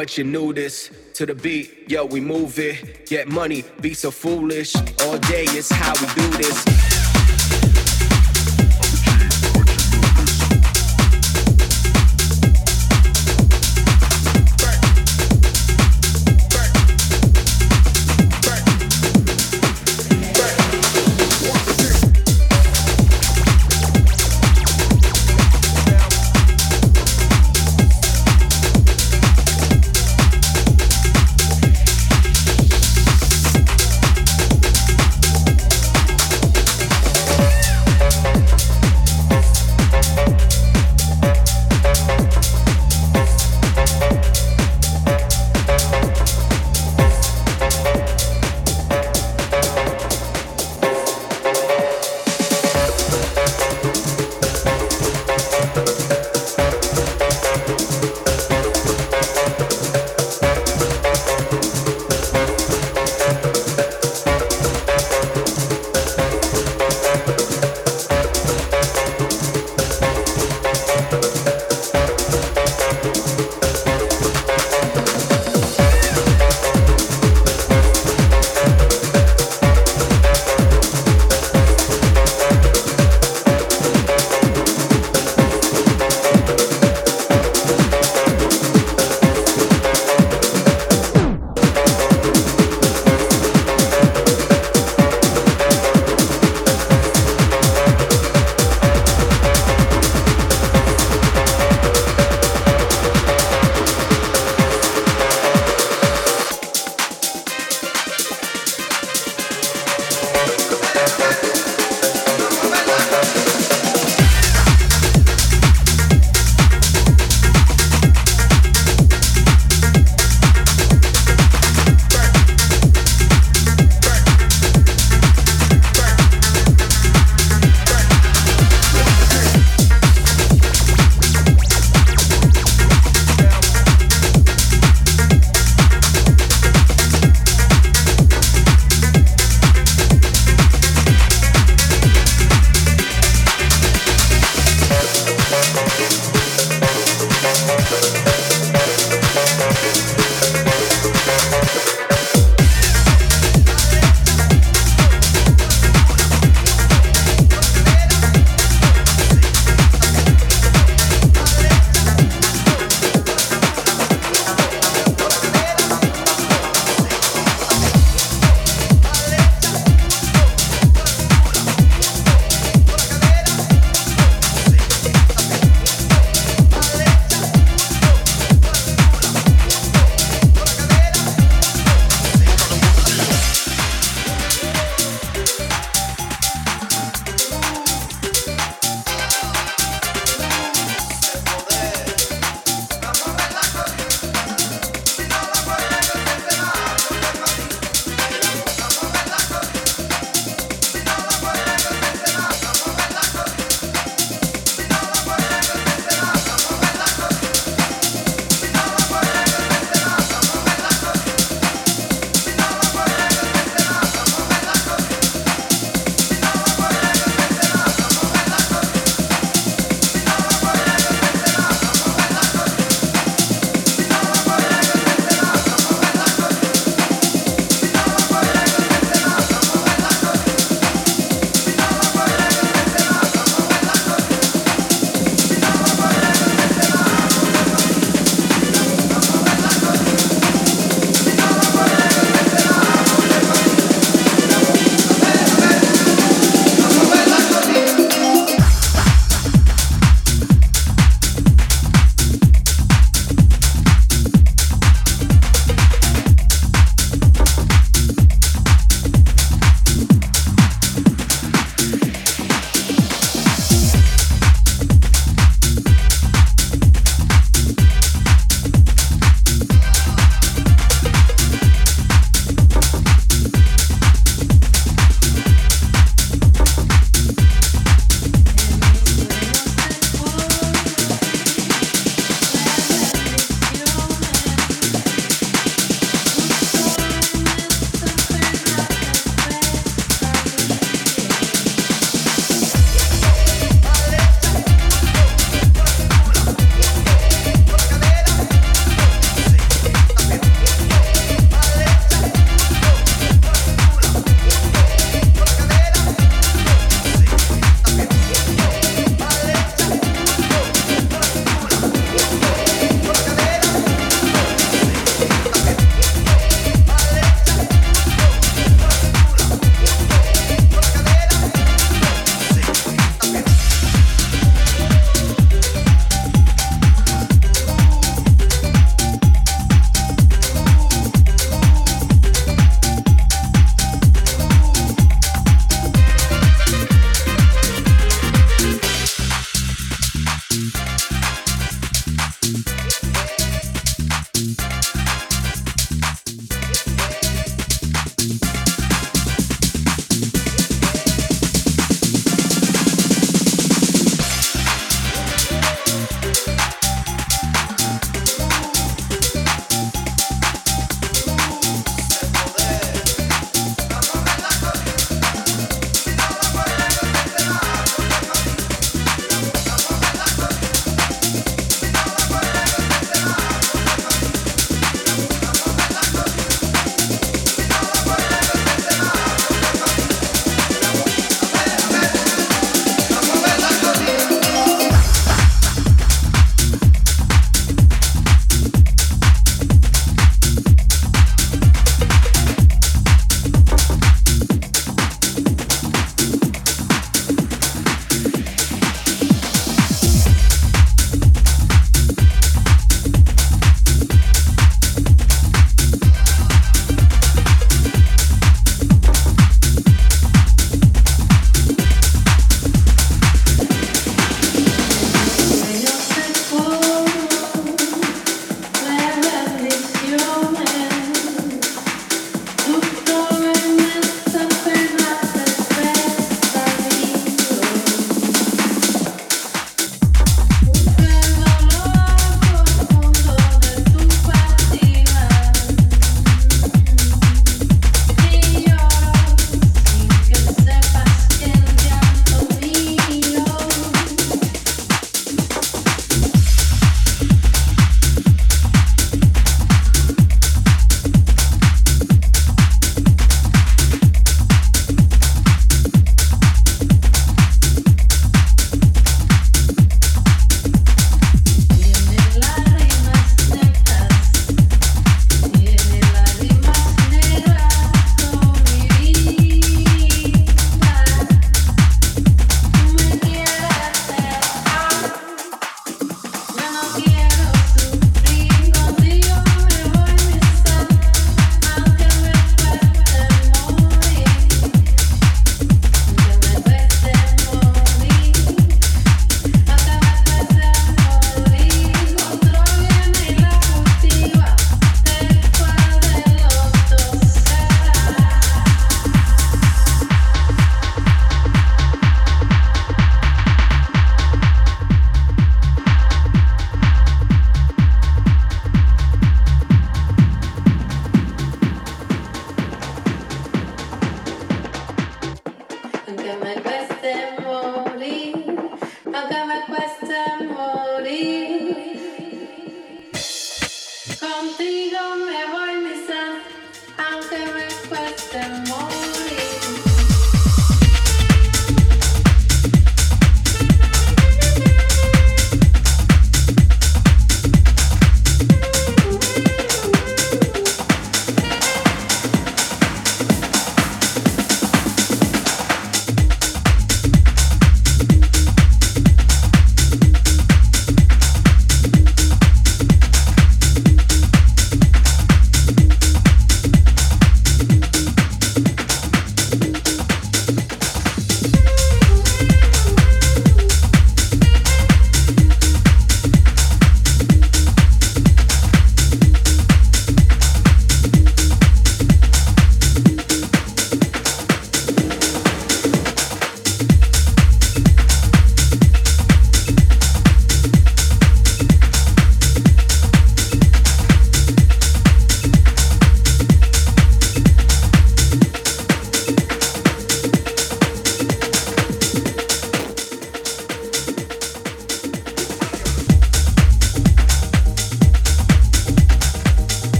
But you knew this. To the beat, yo, we move it. Get money, be so foolish. All day is how we do this.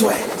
this.